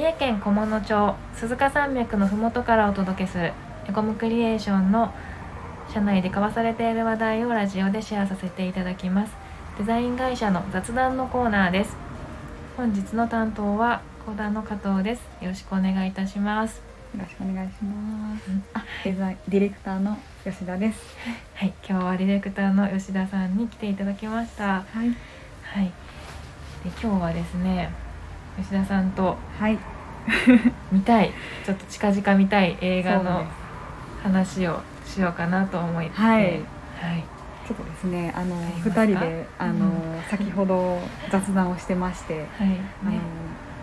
三重県菰野町鈴鹿山脈の麓からお届けするエコムクリエーションの社内で交わされている話題をラジオでシェアさせていただきますデザイン会社の雑談のコーナーです本日の担当は講談の加藤ですよろしくお願いいたしますよろしくお願いします。あ、デザインディレクターの吉田です。はい今日はディレクターの吉田さんに来ていただきましたはい。はいで今日はですね吉田さんとはい。見たいちょっと近々見たい映画の話をしようかなと思って。はい。はい。すちょっとですね、あのありますか？二人であの、うん。先ほど雑談をしてまして、はい。あのね。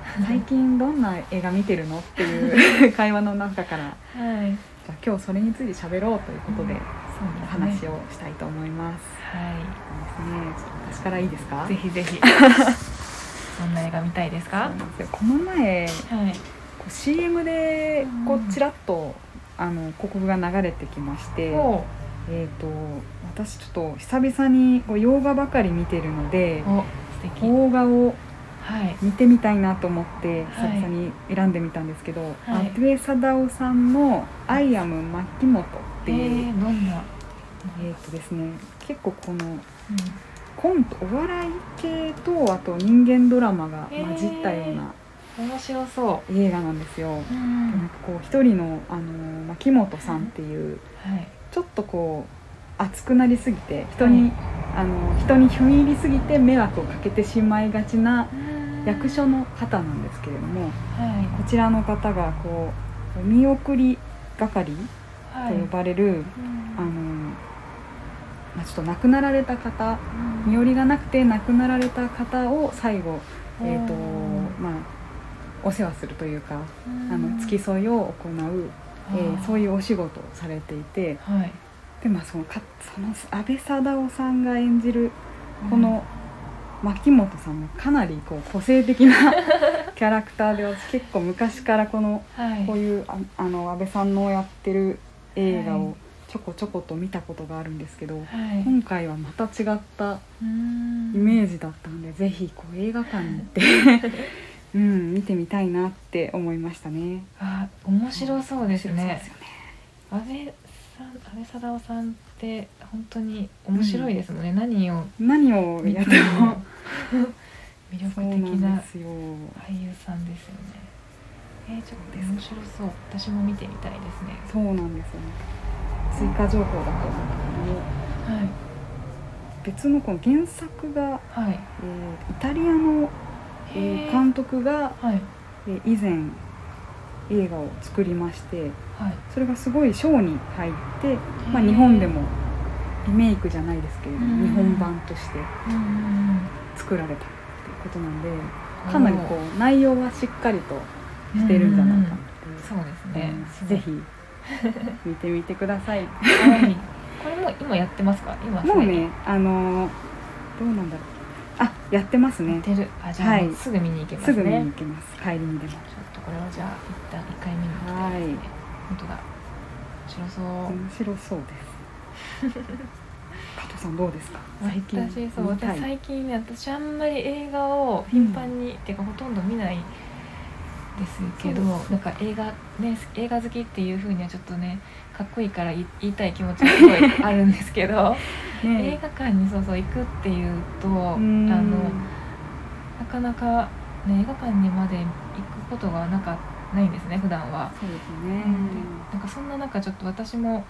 最近どんな映画見てるのっていう 会話の中から、はい。じゃあ今日それについて喋ろうということで、そうおですね。話をしたいと思います。はそうですね。私からいいですか？いぜひぜひどんな映画見たいですかこの前はい。CM でこうちらっと、あの広告が流れてきまして、おえー、と私ちょっと久々にこう洋画ばかり見てるので邦画をはい。見てみたいなと思ってはい。久々に選んでみたんですけど、はい。阿部サダヲさんの「アイアム牧本」ってえいう、ー、どんな、えーとですね結構このうんコントお笑い系とあと人間ドラマが混じったような面白そ映画なんですよ。う、ん。こう一人のあの牧本さんっていうはい。ちょっとこう熱くなりすぎて人に、あの人に踏み入りすぎて迷惑をかけてしまいがちな役所の方なんですけれどもはこちらの方がこうお見送り係いはいと呼ばれる、うん。あのまあ、ちょっと亡くなられた方うん身寄りがなくて亡くなられた方を最後、えーとまあ、お世話するというかうん。あの付き添いを行う、えーそうういうお仕事をされていてはい。で、まあ、そのかその安倍貞夫さんが演じるこの牧本さんもかなりこう個性的な キャラクターで私結構昔からこのはい。こういうああの安倍さんのやってる映画はい。をちょこちょこと見たことがあるんですけどはい。今回はまた違ったうん。イメージだったんでぜひこう映画館に行って、うん、見てみたいなって思いましたね。あ面白そうですね。安倍さん安倍貞夫さんって本当に面白いですもんね、何を何をやっても 魅力的な。俳優さんですよね。えー、ちょっと面白そう。私も見てみたいですね。そうなんですよね。追加情報だと思うんだけどもはい。別のこの原作が、はい。えーイタリアの、え監督が、はい。えー以前映画を作りましてはい。それがすごい賞に入って、まあ、日本でもリメイクじゃないですけれどうん。も日本版として作られたっていうことなんでかなりこう内容はしっかりとうんしてるんじゃないかなってそうですね。うんすごい。ぜひ 見てみてください。はい。これも今やってますか？今もうねあのーどうなんだろう。あやってますね。てる。あじゃあ、はい。すぐ見に行けますすねぐ見に行けます。帰りにでも。ちょっとこれはじゃあ一旦一回見に行きたいですね、はい。本当だ。面白そう、面白そうです。加藤さんどうですか？最近私そう私最近ね私あんまり映画を頻繁に、っていうかほとんど見ないですけどなんか映画ね映画好きっていうふうにはちょっとねかっこいいから言いたい気持ちがすごいあるんですけど、映ね画館にそうそう行くっていうと、うん。あのなかなか、ね、映画館にまで行くことがなかないんですね普段は。そうですね。なんかそんな中ちょっと私も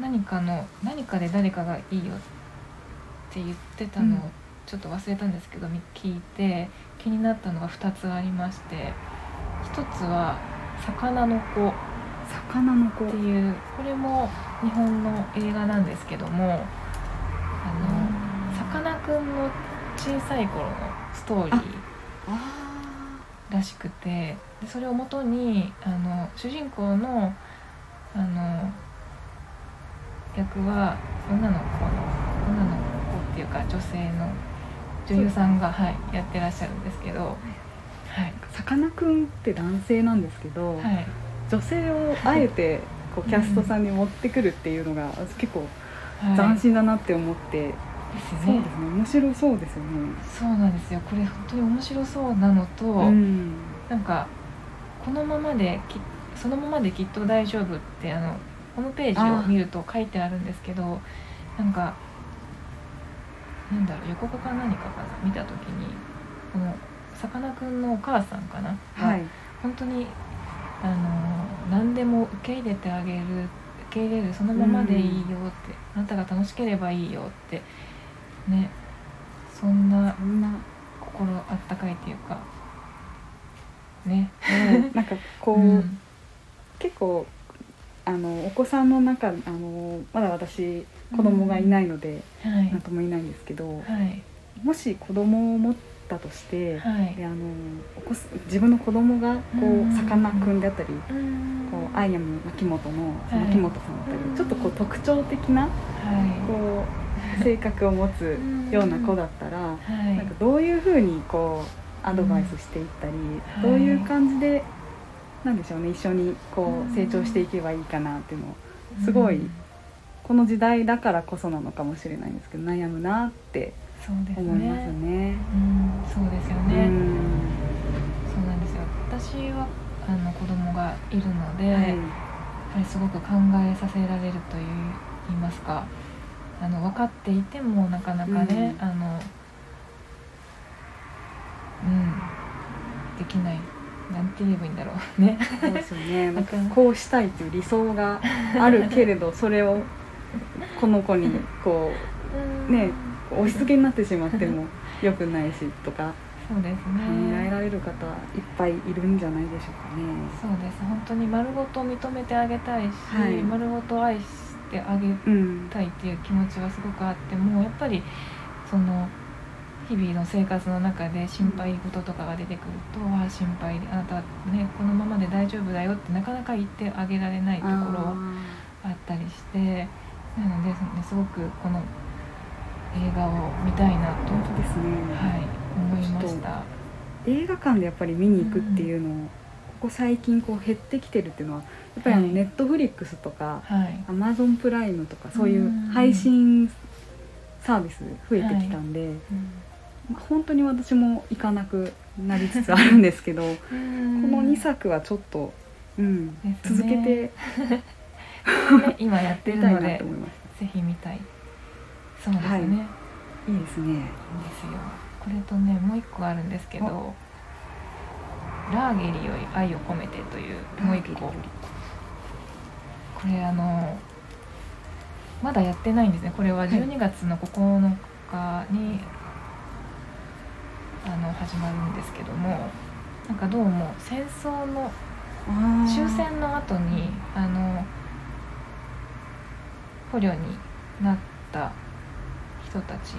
何かの何かで誰かがいいよって言ってたのをうん。ちょっと忘れたんですけど、み聞いて気になったのが2つありまして。1つは「魚の子」魚の子。っていうこれも日本の映画なんですけどもあのさかなクンの小さい頃のストーリーあらしくてでそれをもとにあの主人公のあの役は女の子の女の子っていうか女性の女優さんが、はい、やってらっしゃるんですけど、はいさかなクンって男性なんですけど、はい、女性をあえてこうキャストさんに持ってくるっていうのが結構はい、斬新だなって思って、ですそうねですね。面白そうですよね。そうなんですよ。これ本当に面白そうなのと、うん。なんかこのままできそのままできっと大丈夫ってあのホームページを見ると書いてあるんですけどなんかなんだろう横かか何かかな？見た時にこのさかなクンのお母さんかな、はい。本当にあの何でも受け入れてあげる受け入れるそのままでいいよって、あなたが楽しければいいよって。ね。そんなそんな心あったかいっていうか。ね。なんかこう、うん。結構あのお子さんの中あのまだ私子供がいないのではい。何とも言えないんですけど、はい。もし子供を持ったとして、はい。であのお子す自分の子供がこうさかなクンであったり、うん。こうアイアム牧本のはい。牧本さんだったり、うん。ちょっとこう特徴的なはこう性格を持つような子だったら、いはい。なんかどういうふうにこうアドバイスしていったり、うん。どういう感じでなんでしょうね一緒にこう成長していけばいいかなっていうのをすごいうんこの時代だからこそなのかもしれないんですけど悩むなって思いますねあの子供がいるので、はい。やっぱりすごく考えさせられるという言いますかあの分かっていてもなかなかね、うん。あのうんできないなんて言えばいいんだろう ね。そうですよね。こうしたいっていう理想があるけれど、それをこの子にこねう押し付けになってしまっても良くないしとかそうです考えねられる方いっぱいいるんじゃないでしょうかね。そうです本当に丸ごと認めてあげたいし、はい丸ごと愛してあげうん。たいっていう気持ちはすごくあってもやっぱりその日々の生活の中で心配事とかが出てくると「ああ心配あなたねこのままで大丈夫だよ」ってなかなか言ってあげられないところはあったりしてなので、ね、すごくこの映画を見たいなと、本当ですね。はい、思いました。映画館でやっぱり見に行くっていうのを、ここ最近こう減ってきてるっていうのはやっぱりあのはい。ネットフリックスとかはい。アマゾンプライムとかそういう配信サービス増えてきたんで、うん。まあ本当に私も行かなくなりつつあるんですけどこ この2作はちょっと、うんね。続けてね 今やってるのでと思いましぜひ見たい。そうですね、はい。い、いですね。ですよこれとねもう一個あるんですけど「ラーゲリより愛を込めて」というもう一個。これあのまだやってないんですね。これははい。12月の9日に、あの始まるんですけどもなんかどうも戦争の終戦の後にあの捕虜になった人たち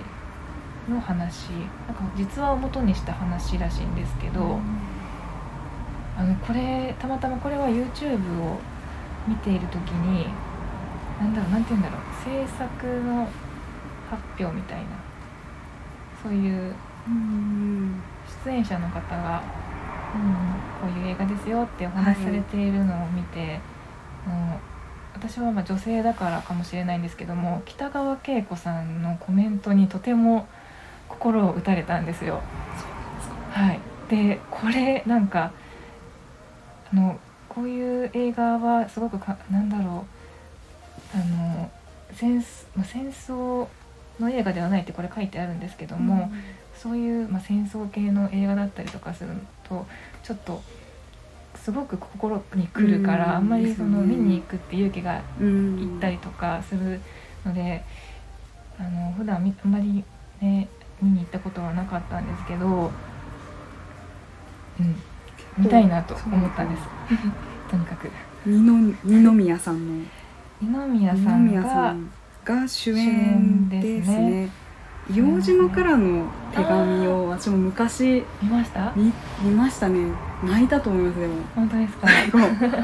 の話なんか実話を元にした話らしいんですけど、あのこれたまたまこれは YouTube を見ている時になんだろうなんて言うんだろう制作の発表みたいなそういううん出演者の方が、うん、こういう映画ですよってお話しされているのを見て、うん私はまあ女性だからかもしれないんですけども北川景子さんのコメントにとても心を打たれたんですよ。はい、でこれなんかあのこういう映画はすごくかなんだろうあの戦まあ戦争の映画ではないってこれ書いてあるんですけども、そういう、まあ、戦争系の映画だったりとかするとちょっとすごく心にくるから、うんあんまりその見に行くって勇気がうん。行ったりとかするので、あの普段みあんまりね見に行ったことはなかったんですけど、うん、見たいなと思ったんです。とにかく。二の二宮さんの。二宮さ二宮んがさんが主演ですね。ね。硫黄島からの手紙を私も昔見ました？見見ましたね。泣いたと思いますでも。本当ですか？そうです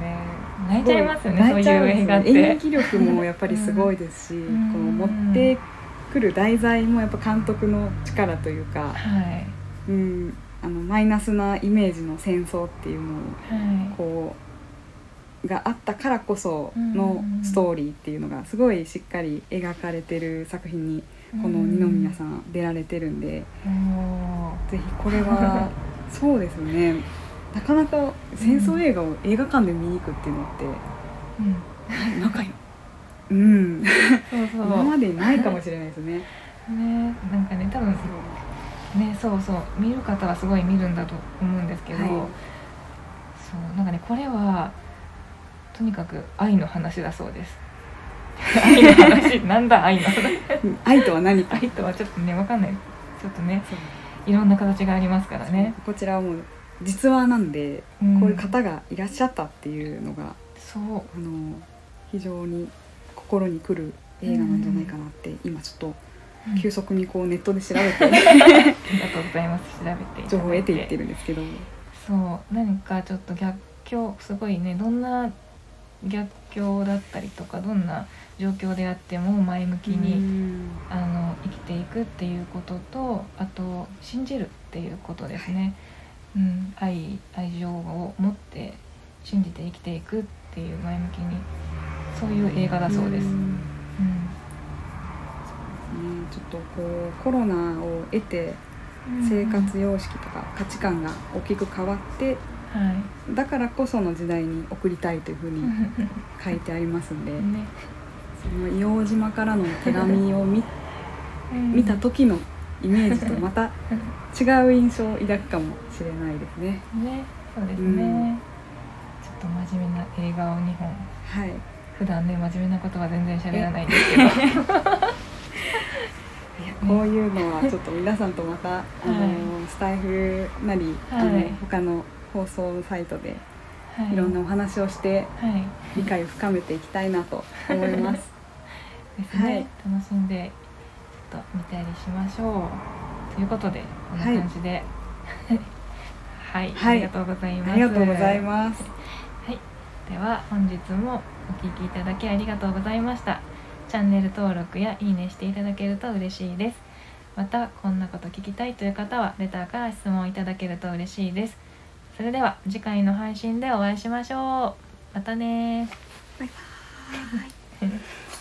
ね。泣いちゃいますよねそういう映画って。演技力もやっぱりすごいですし、ん。この持ってくる題材もやっぱ監督の力というか、はい。うん、あのマイナスなイメージの戦争っていうのをはい。こうがあったからこそのうんストーリーっていうのがすごいしっかり描かれてる作品にこの二宮さん出られてるんで、ん。おー。ぜひこれは そうですよね。なかなか戦争映画を映画館で見に行くっていうのってうん。仲良うん。そうそう今までにないかもしれないですね。ね。なんかね多分ねそうそう見る方はすごい見るんだと思うんですけど、はい。そうなんかねこれはとにかく愛の話だそうです。愛の話？なんだ愛の愛とは何か？愛とはちょっとねわかんない。ちょっとねいろんな形がありますからね、こちらはもう実話なんで、うん。こういう方がいらっしゃったっていうのがそう。あの非常に心に来る映画なんじゃないかなって、今ちょっと急速にこうネットで調べてありがとうございます。調べて情報を得ていってるんですけど。そう。何かちょっと逆境すごいねどんな逆境だったりとかどんな状況であっても前向きに、うん。あの生きていくっていうこととあと信じるっていうことですね、うん、愛愛情を持って信じて生きていくっていう前向きにそういう映画だそうです、ん。うん。ね。ちょっとこうコロナを得て生活様式とか価値観が大きく変わってはい。だからこその時代に送りたいというふうに 書いてありますんでね。その硫黄島からの手紙を見 見た時のイメージとまた違う印象を抱くかもしれないですね。ね。そうですね、うん。ちょっと真面目な映画を2本。はい、普段ね真面目なことは全然喋らないんですけど。こういうのはちょっと皆さんとまた、あのスタイフなり、あのはい。他の放送サイトではい。ろんなお話をしてはい。理解を深めていきたいなと思います。ですね、はい。楽しんでちょっと見たりしましょう。ということでこんな感じで。はい、はい。ありがとうございます。ありがとうございます。はい、では本日もお聞きいただきありがとうございました。チャンネル登録やいいねしていただけると嬉しいです。またこんなこと聞きたいという方はレターから質問いただけると嬉しいです。それでは次回の配信でお会いしましょう。またねバイバーイ